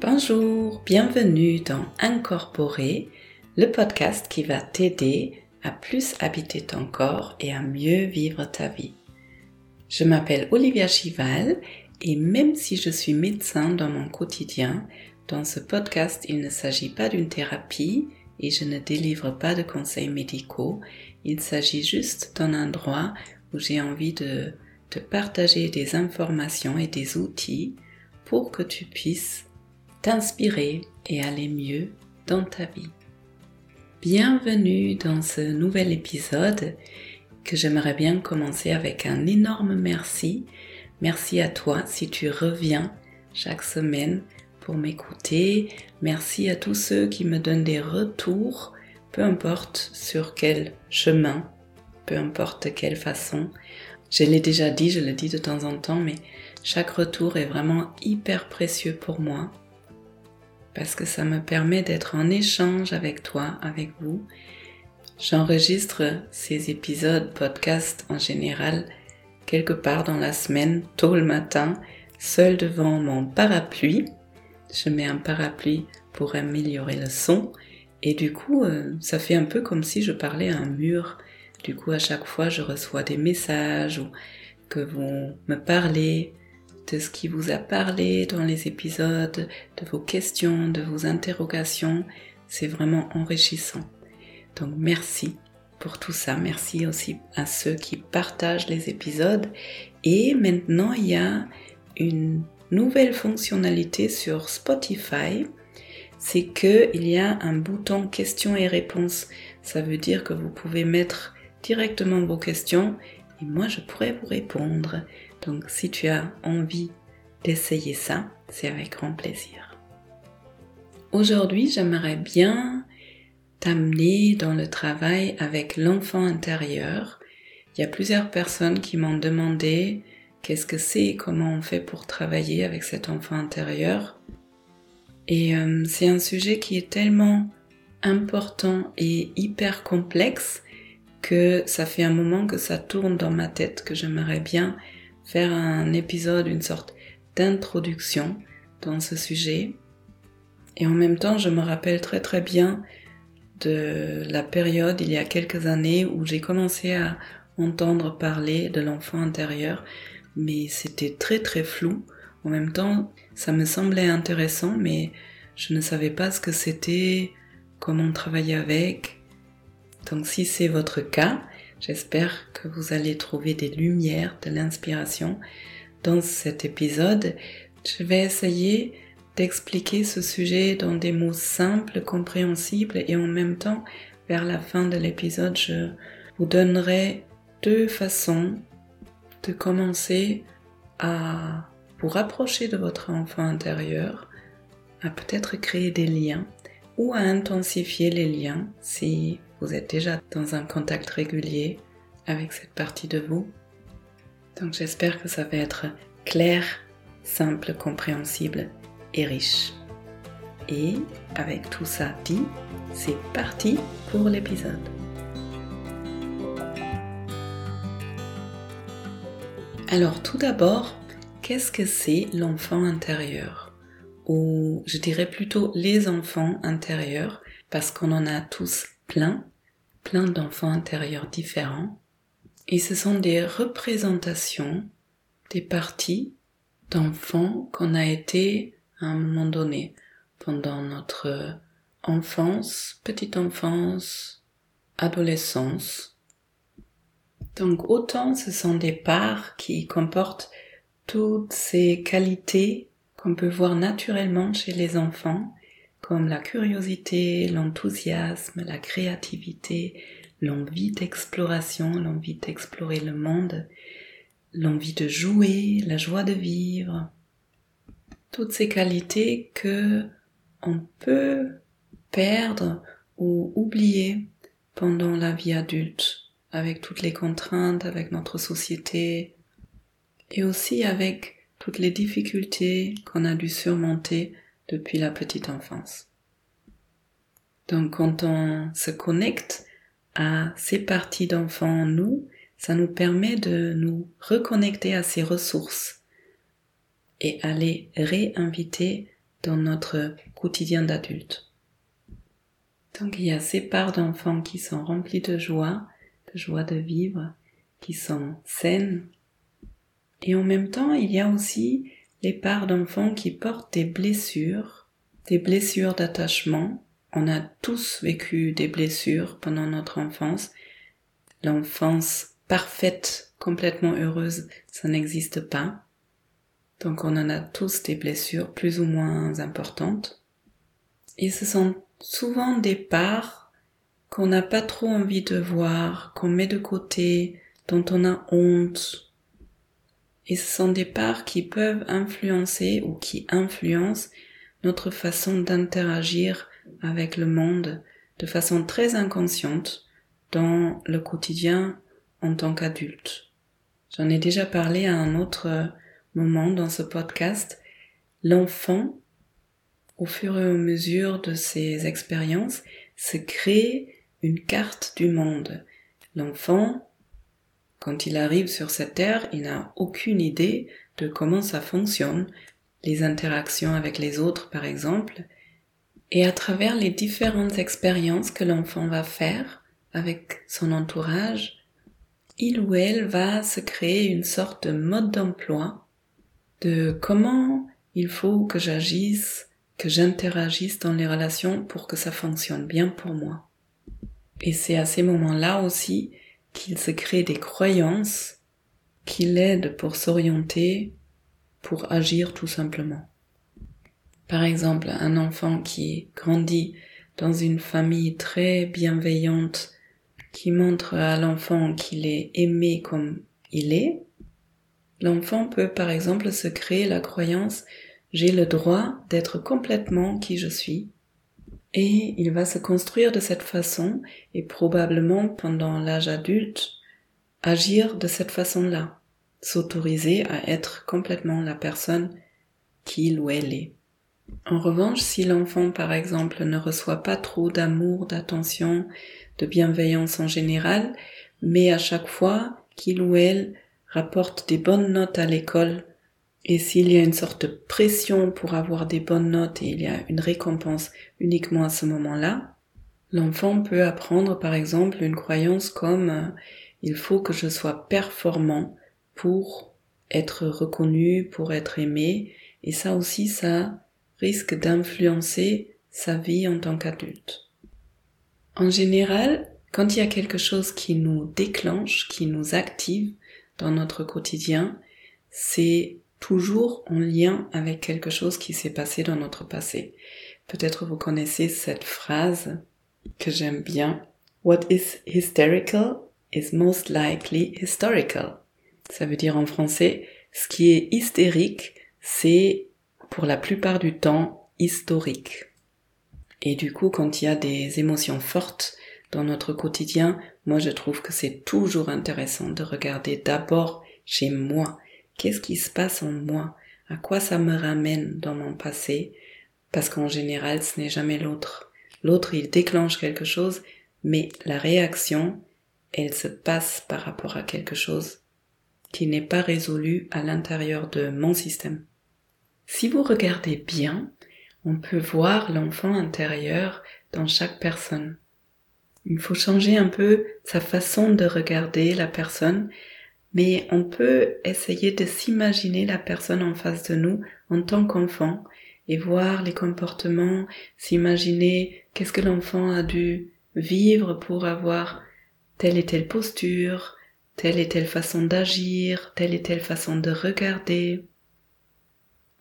Bonjour, bienvenue dans Incorporer, le podcast qui va t'aider à plus habiter ton corps et à mieux vivre ta vie. Je m'appelle Olivia Chival et même si je suis médecin dans mon quotidien, dans ce podcast il ne s'agit pas d'une thérapie et je ne délivre pas de conseils médicaux, il s'agit juste d'un endroit où j'ai envie de te partager des informations et des outils pour que tu puisses t'inspirer et aller mieux dans ta vie. Bienvenue dans ce nouvel épisode que j'aimerais bien commencer avec un énorme merci. Merci à toi si tu reviens chaque semaine pour m'écouter. Merci à tous ceux qui me donnent des retours, peu importe sur quel chemin, peu importe quelle façon. Je l'ai déjà dit, je le dis de temps en temps, mais chaque retour est vraiment hyper précieux pour moi parce que ça me permet d'être en échange avec toi, avec vous. J'enregistre ces épisodes podcast en général quelque part dans la semaine, tôt le matin, seul devant mon parapluie. Je mets un parapluie pour améliorer le son et du coup euh, ça fait un peu comme si je parlais à un mur du coup, à chaque fois, je reçois des messages ou que vous me parlez ce qui vous a parlé dans les épisodes, de vos questions, de vos interrogations. C'est vraiment enrichissant. Donc merci pour tout ça. Merci aussi à ceux qui partagent les épisodes. Et maintenant, il y a une nouvelle fonctionnalité sur Spotify. C'est qu'il y a un bouton questions et réponses. Ça veut dire que vous pouvez mettre directement vos questions et moi je pourrais vous répondre. Donc si tu as envie d'essayer ça, c'est avec grand plaisir. Aujourd'hui, j'aimerais bien t'amener dans le travail avec l'enfant intérieur. Il y a plusieurs personnes qui m'ont demandé qu'est-ce que c'est, comment on fait pour travailler avec cet enfant intérieur. Et euh, c'est un sujet qui est tellement important et hyper complexe que ça fait un moment que ça tourne dans ma tête, que j'aimerais bien faire un épisode, une sorte d'introduction dans ce sujet. Et en même temps, je me rappelle très très bien de la période il y a quelques années où j'ai commencé à entendre parler de l'enfant intérieur, mais c'était très très flou. En même temps, ça me semblait intéressant, mais je ne savais pas ce que c'était, comment travailler avec, donc si c'est votre cas, j'espère que vous allez trouver des lumières, de l'inspiration dans cet épisode. Je vais essayer d'expliquer ce sujet dans des mots simples, compréhensibles et en même temps, vers la fin de l'épisode, je vous donnerai deux façons de commencer à vous rapprocher de votre enfant intérieur, à peut-être créer des liens ou à intensifier les liens si vous êtes déjà dans un contact régulier avec cette partie de vous? Donc j'espère que ça va être clair, simple, compréhensible et riche. Et avec tout ça dit, c'est parti pour l'épisode. Alors tout d'abord, qu'est-ce que c'est l'enfant intérieur? Ou je dirais plutôt les enfants intérieurs, parce qu'on en a tous plein plein d'enfants intérieurs différents. Et ce sont des représentations des parties d'enfants qu'on a été à un moment donné pendant notre enfance, petite enfance, adolescence. Donc autant ce sont des parts qui comportent toutes ces qualités qu'on peut voir naturellement chez les enfants comme la curiosité, l'enthousiasme, la créativité, l'envie d'exploration, l'envie d'explorer le monde, l'envie de jouer, la joie de vivre. Toutes ces qualités que on peut perdre ou oublier pendant la vie adulte, avec toutes les contraintes, avec notre société, et aussi avec toutes les difficultés qu'on a dû surmonter depuis la petite enfance. Donc quand on se connecte à ces parties d'enfants en nous, ça nous permet de nous reconnecter à ces ressources et à les réinviter dans notre quotidien d'adulte. Donc il y a ces parts d'enfants qui sont remplies de joie, de joie de vivre, qui sont saines. Et en même temps, il y a aussi les parts d'enfants qui portent des blessures, des blessures d'attachement. On a tous vécu des blessures pendant notre enfance. L'enfance parfaite, complètement heureuse, ça n'existe pas. Donc on en a tous des blessures plus ou moins importantes. Et ce sont souvent des parts qu'on n'a pas trop envie de voir, qu'on met de côté, dont on a honte. Et ce sont des parts qui peuvent influencer ou qui influencent notre façon d'interagir avec le monde de façon très inconsciente dans le quotidien en tant qu'adulte. J'en ai déjà parlé à un autre moment dans ce podcast. L'enfant, au fur et à mesure de ses expériences, se crée une carte du monde. L'enfant, quand il arrive sur cette terre, il n'a aucune idée de comment ça fonctionne, les interactions avec les autres par exemple, et à travers les différentes expériences que l'enfant va faire avec son entourage, il ou elle va se créer une sorte de mode d'emploi de comment il faut que j'agisse, que j'interagisse dans les relations pour que ça fonctionne bien pour moi. Et c'est à ces moments-là aussi qu'il se crée des croyances qui l'aident pour s'orienter, pour agir tout simplement. Par exemple, un enfant qui grandit dans une famille très bienveillante, qui montre à l'enfant qu'il est aimé comme il est, l'enfant peut par exemple se créer la croyance j'ai le droit d'être complètement qui je suis. Et il va se construire de cette façon et probablement pendant l'âge adulte agir de cette façon-là, s'autoriser à être complètement la personne qu'il ou elle est. En revanche, si l'enfant par exemple ne reçoit pas trop d'amour, d'attention, de bienveillance en général, mais à chaque fois qu'il ou elle rapporte des bonnes notes à l'école, et s'il y a une sorte de pression pour avoir des bonnes notes et il y a une récompense uniquement à ce moment-là, l'enfant peut apprendre par exemple une croyance comme euh, il faut que je sois performant pour être reconnu, pour être aimé, et ça aussi ça risque d'influencer sa vie en tant qu'adulte. En général, quand il y a quelque chose qui nous déclenche, qui nous active dans notre quotidien, c'est toujours en lien avec quelque chose qui s'est passé dans notre passé. Peut-être vous connaissez cette phrase que j'aime bien. What is hysterical is most likely historical. Ça veut dire en français, ce qui est hystérique, c'est pour la plupart du temps historique. Et du coup, quand il y a des émotions fortes dans notre quotidien, moi je trouve que c'est toujours intéressant de regarder d'abord chez moi. Qu'est-ce qui se passe en moi? À quoi ça me ramène dans mon passé? Parce qu'en général, ce n'est jamais l'autre. L'autre, il déclenche quelque chose, mais la réaction, elle se passe par rapport à quelque chose qui n'est pas résolu à l'intérieur de mon système. Si vous regardez bien, on peut voir l'enfant intérieur dans chaque personne. Il faut changer un peu sa façon de regarder la personne, mais on peut essayer de s'imaginer la personne en face de nous en tant qu'enfant et voir les comportements, s'imaginer qu'est-ce que l'enfant a dû vivre pour avoir telle et telle posture, telle et telle façon d'agir, telle et telle façon de regarder.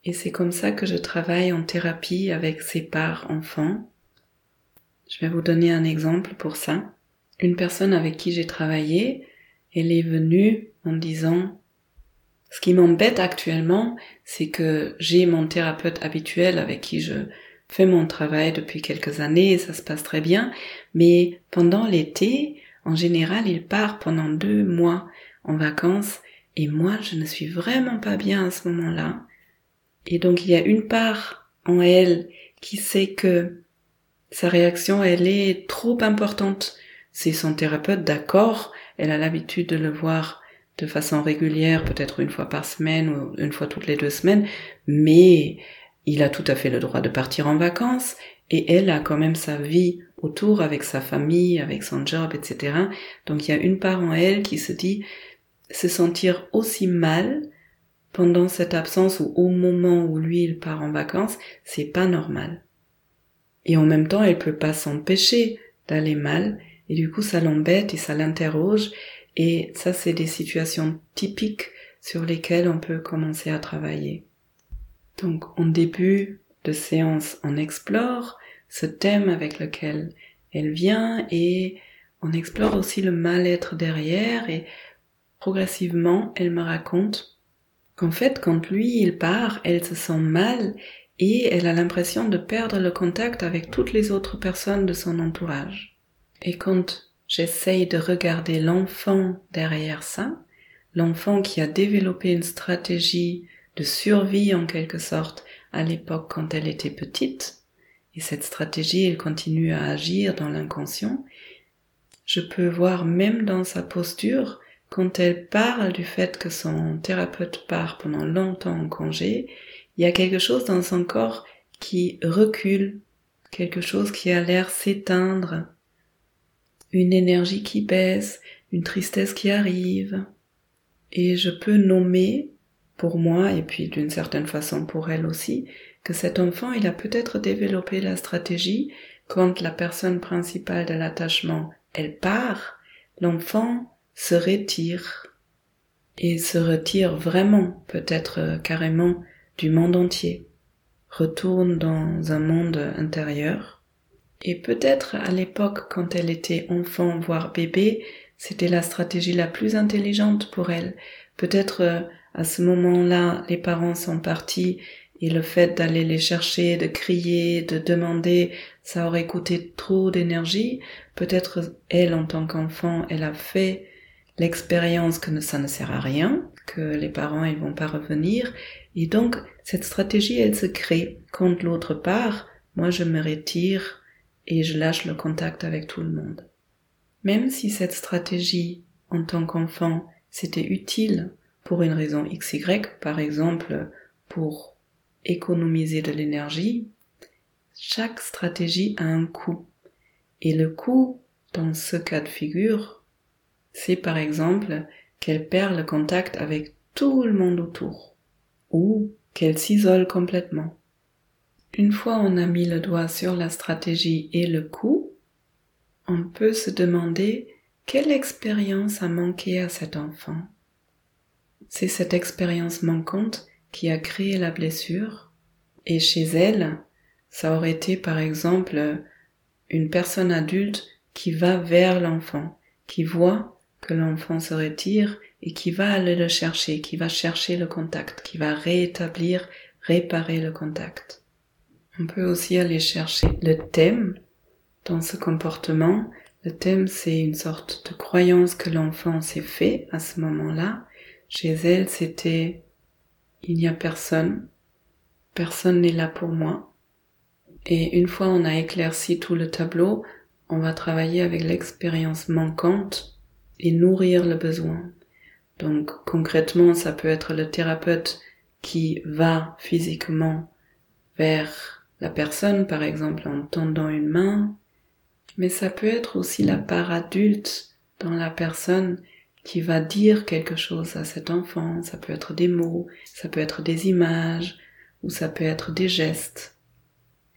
Et c'est comme ça que je travaille en thérapie avec ces parts enfants. Je vais vous donner un exemple pour ça. Une personne avec qui j'ai travaillé, elle est venue en disant ce qui m'embête actuellement, c'est que j'ai mon thérapeute habituel avec qui je fais mon travail depuis quelques années et ça se passe très bien, mais pendant l'été, en général, il part pendant deux mois en vacances et moi, je ne suis vraiment pas bien à ce moment-là. Et donc il y a une part en elle qui sait que sa réaction, elle est trop importante. C'est son thérapeute, d'accord, elle a l'habitude de le voir de façon régulière, peut-être une fois par semaine ou une fois toutes les deux semaines, mais il a tout à fait le droit de partir en vacances et elle a quand même sa vie autour avec sa famille, avec son job, etc. Donc il y a une part en elle qui se dit se sentir aussi mal pendant cette absence ou au moment où lui il part en vacances, c'est pas normal. Et en même temps, elle peut pas s'empêcher d'aller mal et du coup ça l'embête et ça l'interroge et ça c'est des situations typiques sur lesquelles on peut commencer à travailler. Donc en début de séance, on explore ce thème avec lequel elle vient et on explore aussi le mal-être derrière et progressivement elle me raconte qu'en fait quand lui il part, elle se sent mal et elle a l'impression de perdre le contact avec toutes les autres personnes de son entourage. Et quand j'essaye de regarder l'enfant derrière ça, l'enfant qui a développé une stratégie de survie en quelque sorte à l'époque quand elle était petite, et cette stratégie, elle continue à agir dans l'inconscient, je peux voir même dans sa posture, quand elle parle du fait que son thérapeute part pendant longtemps en congé, il y a quelque chose dans son corps qui recule, quelque chose qui a l'air s'éteindre, une énergie qui baisse, une tristesse qui arrive. Et je peux nommer pour moi et puis d'une certaine façon pour elle aussi que cet enfant il a peut-être développé la stratégie quand la personne principale de l'attachement elle part, l'enfant se retire. Et se retire vraiment peut-être euh, carrément du monde entier, retourne dans un monde intérieur et peut-être à l'époque quand elle était enfant voire bébé, c'était la stratégie la plus intelligente pour elle. Peut-être euh, à ce moment-là, les parents sont partis et le fait d'aller les chercher, de crier, de demander, ça aurait coûté trop d'énergie. Peut-être elle, en tant qu'enfant, elle a fait l'expérience que ça ne sert à rien, que les parents, ils vont pas revenir. Et donc, cette stratégie, elle se crée. Quand l'autre part, moi, je me retire et je lâche le contact avec tout le monde. Même si cette stratégie, en tant qu'enfant, c'était utile pour une raison XY, par exemple pour économiser de l'énergie, chaque stratégie a un coût. Et le coût, dans ce cas de figure, c'est par exemple qu'elle perd le contact avec tout le monde autour, ou qu'elle s'isole complètement. Une fois on a mis le doigt sur la stratégie et le coût, on peut se demander quelle expérience a manqué à cet enfant. C'est cette expérience manquante qui a créé la blessure. Et chez elle, ça aurait été par exemple une personne adulte qui va vers l'enfant, qui voit que l'enfant se retire et qui va aller le chercher, qui va chercher le contact, qui va rétablir, réparer le contact. On peut aussi aller chercher le thème dans ce comportement. Le thème, c'est une sorte de croyance que l'enfant s'est fait à ce moment-là chez elle, c'était il n'y a personne, personne n'est là pour moi. Et une fois on a éclairci tout le tableau, on va travailler avec l'expérience manquante et nourrir le besoin. Donc concrètement, ça peut être le thérapeute qui va physiquement vers la personne, par exemple en tendant une main, mais ça peut être aussi la part adulte dans la personne qui va dire quelque chose à cet enfant. Ça peut être des mots, ça peut être des images, ou ça peut être des gestes.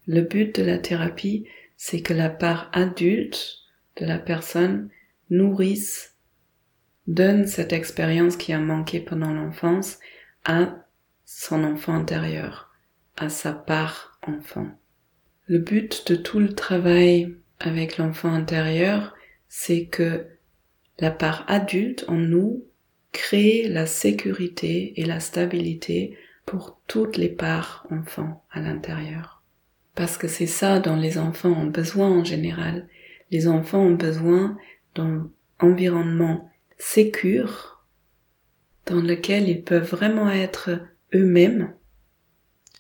Le but de la thérapie, c'est que la part adulte de la personne nourrisse, donne cette expérience qui a manqué pendant l'enfance à son enfant intérieur, à sa part enfant. Le but de tout le travail avec l'enfant intérieur, c'est que la part adulte en nous crée la sécurité et la stabilité pour toutes les parts enfants à l'intérieur. Parce que c'est ça dont les enfants ont besoin en général. Les enfants ont besoin d'un environnement sécure dans lequel ils peuvent vraiment être eux-mêmes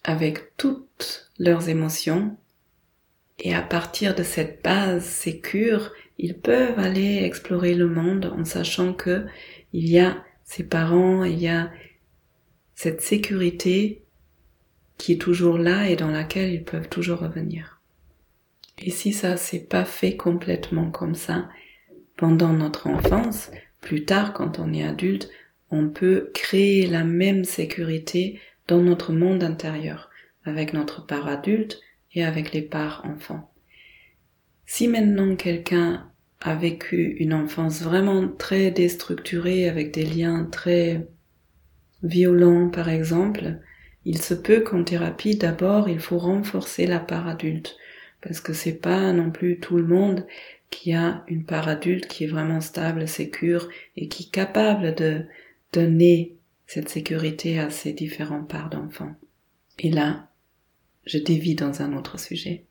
avec toutes leurs émotions et à partir de cette base sécure, ils peuvent aller explorer le monde en sachant que il y a ses parents, il y a cette sécurité qui est toujours là et dans laquelle ils peuvent toujours revenir. Et si ça s'est pas fait complètement comme ça pendant notre enfance, plus tard quand on est adulte, on peut créer la même sécurité dans notre monde intérieur, avec notre part adulte et avec les parts enfants. Si maintenant quelqu'un a vécu une enfance vraiment très déstructurée avec des liens très violents par exemple, il se peut qu'en thérapie d'abord il faut renforcer la part adulte parce que c'est pas non plus tout le monde qui a une part adulte qui est vraiment stable, sécure et qui est capable de donner cette sécurité à ces différentes parts d'enfants. Et là, je dévie dans un autre sujet.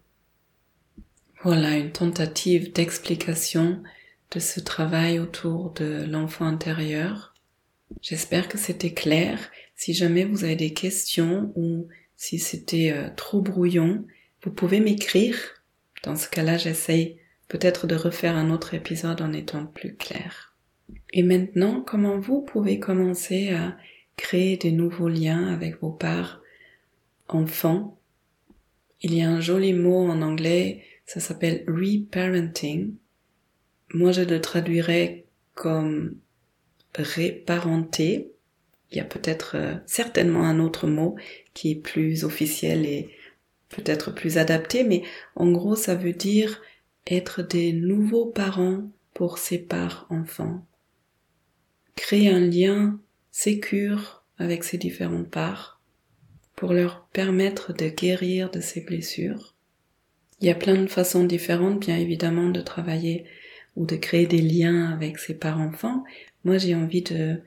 Voilà une tentative d'explication de ce travail autour de l'enfant intérieur. J'espère que c'était clair. Si jamais vous avez des questions ou si c'était euh, trop brouillon, vous pouvez m'écrire. Dans ce cas-là, j'essaye peut-être de refaire un autre épisode en étant plus clair. Et maintenant, comment vous pouvez commencer à créer des nouveaux liens avec vos parts enfants? Il y a un joli mot en anglais ça s'appelle reparenting. Moi, je le traduirais comme réparenté. Il y a peut-être euh, certainement un autre mot qui est plus officiel et peut-être plus adapté, mais en gros, ça veut dire être des nouveaux parents pour ses parts enfants. Créer un lien sécure avec ces différentes parts pour leur permettre de guérir de ces blessures il y a plein de façons différentes, bien évidemment, de travailler ou de créer des liens avec ses parents-enfants. Moi, j'ai envie de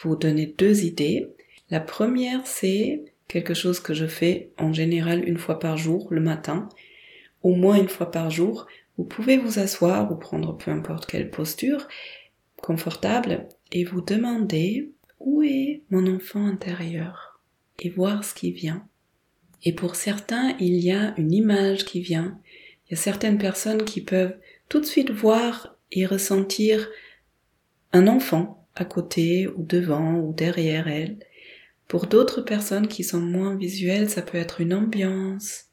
vous donner deux idées. La première, c'est quelque chose que je fais en général une fois par jour, le matin, au moins une fois par jour. Vous pouvez vous asseoir ou prendre peu importe quelle posture confortable et vous demander où est mon enfant intérieur et voir ce qui vient. Et pour certains, il y a une image qui vient. Il y a certaines personnes qui peuvent tout de suite voir et ressentir un enfant à côté ou devant ou derrière elle. Pour d'autres personnes qui sont moins visuelles, ça peut être une ambiance,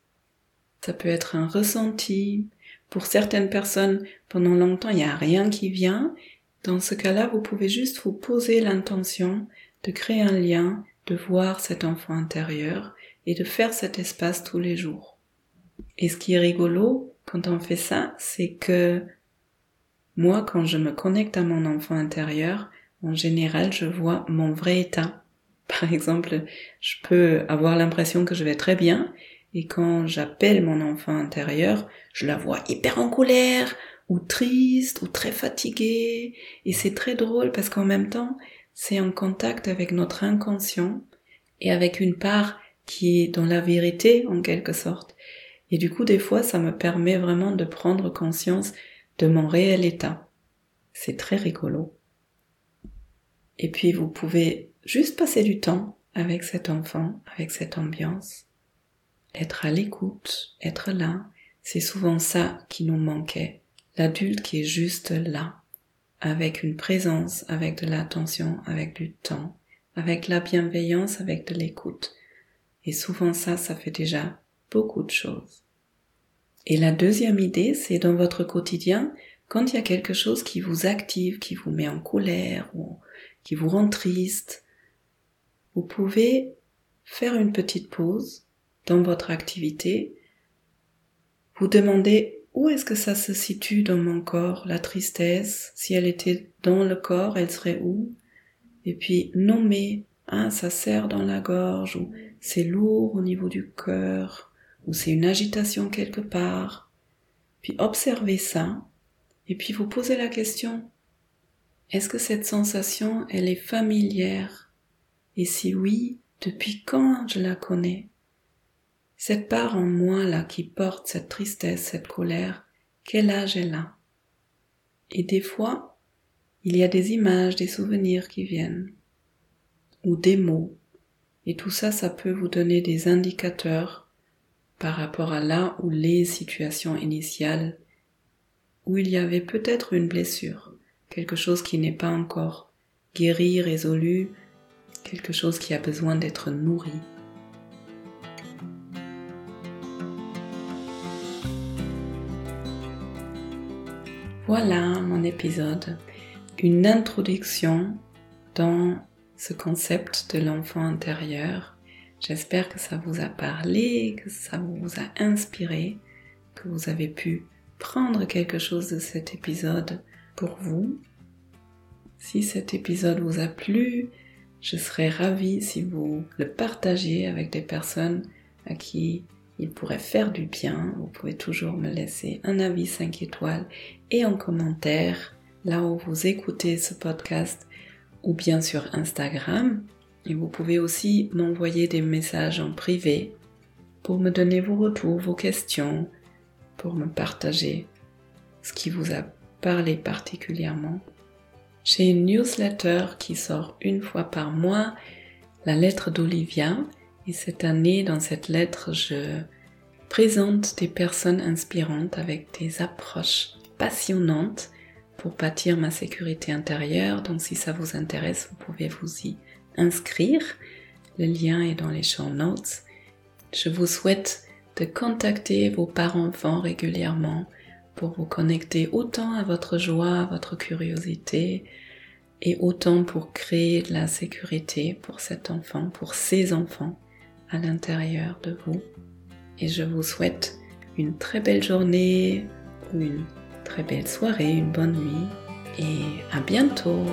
ça peut être un ressenti. Pour certaines personnes, pendant longtemps, il n'y a rien qui vient. Dans ce cas-là, vous pouvez juste vous poser l'intention de créer un lien, de voir cet enfant intérieur et de faire cet espace tous les jours. Et ce qui est rigolo quand on fait ça, c'est que moi, quand je me connecte à mon enfant intérieur, en général, je vois mon vrai état. Par exemple, je peux avoir l'impression que je vais très bien, et quand j'appelle mon enfant intérieur, je la vois hyper en colère, ou triste, ou très fatiguée, et c'est très drôle parce qu'en même temps, c'est en contact avec notre inconscient, et avec une part qui est dans la vérité en quelque sorte. Et du coup, des fois, ça me permet vraiment de prendre conscience de mon réel état. C'est très rigolo. Et puis, vous pouvez juste passer du temps avec cet enfant, avec cette ambiance, être à l'écoute, être là. C'est souvent ça qui nous manquait. L'adulte qui est juste là, avec une présence, avec de l'attention, avec du temps, avec la bienveillance, avec de l'écoute. Et souvent ça, ça fait déjà beaucoup de choses. Et la deuxième idée, c'est dans votre quotidien, quand il y a quelque chose qui vous active, qui vous met en colère ou qui vous rend triste, vous pouvez faire une petite pause dans votre activité, vous demandez où est-ce que ça se situe dans mon corps, la tristesse, si elle était dans le corps, elle serait où? Et puis nommer, hein, ça serre dans la gorge ou c'est lourd au niveau du cœur, ou c'est une agitation quelque part. Puis observez ça, et puis vous posez la question, est-ce que cette sensation, elle est familière? Et si oui, depuis quand je la connais? Cette part en moi là qui porte cette tristesse, cette colère, quel âge elle a? Et des fois, il y a des images, des souvenirs qui viennent, ou des mots, et tout ça, ça peut vous donner des indicateurs par rapport à là ou les situations initiales où il y avait peut-être une blessure, quelque chose qui n'est pas encore guéri, résolu, quelque chose qui a besoin d'être nourri. Voilà mon épisode, une introduction dans ce concept de l'enfant intérieur. J'espère que ça vous a parlé, que ça vous a inspiré, que vous avez pu prendre quelque chose de cet épisode pour vous. Si cet épisode vous a plu, je serais ravie si vous le partagiez avec des personnes à qui il pourrait faire du bien. Vous pouvez toujours me laisser un avis 5 étoiles et en commentaire là où vous écoutez ce podcast ou bien sur Instagram. Et vous pouvez aussi m'envoyer des messages en privé pour me donner vos retours, vos questions, pour me partager ce qui vous a parlé particulièrement. J'ai une newsletter qui sort une fois par mois, la lettre d'Olivia, et cette année, dans cette lettre, je présente des personnes inspirantes avec des approches passionnantes pour bâtir ma sécurité intérieure. Donc si ça vous intéresse, vous pouvez vous y inscrire. Le lien est dans les show notes. Je vous souhaite de contacter vos parents-enfants régulièrement pour vous connecter autant à votre joie, à votre curiosité, et autant pour créer de la sécurité pour cet enfant, pour ces enfants à l'intérieur de vous. Et je vous souhaite une très belle journée, une très belle soirée, une bonne nuit et à bientôt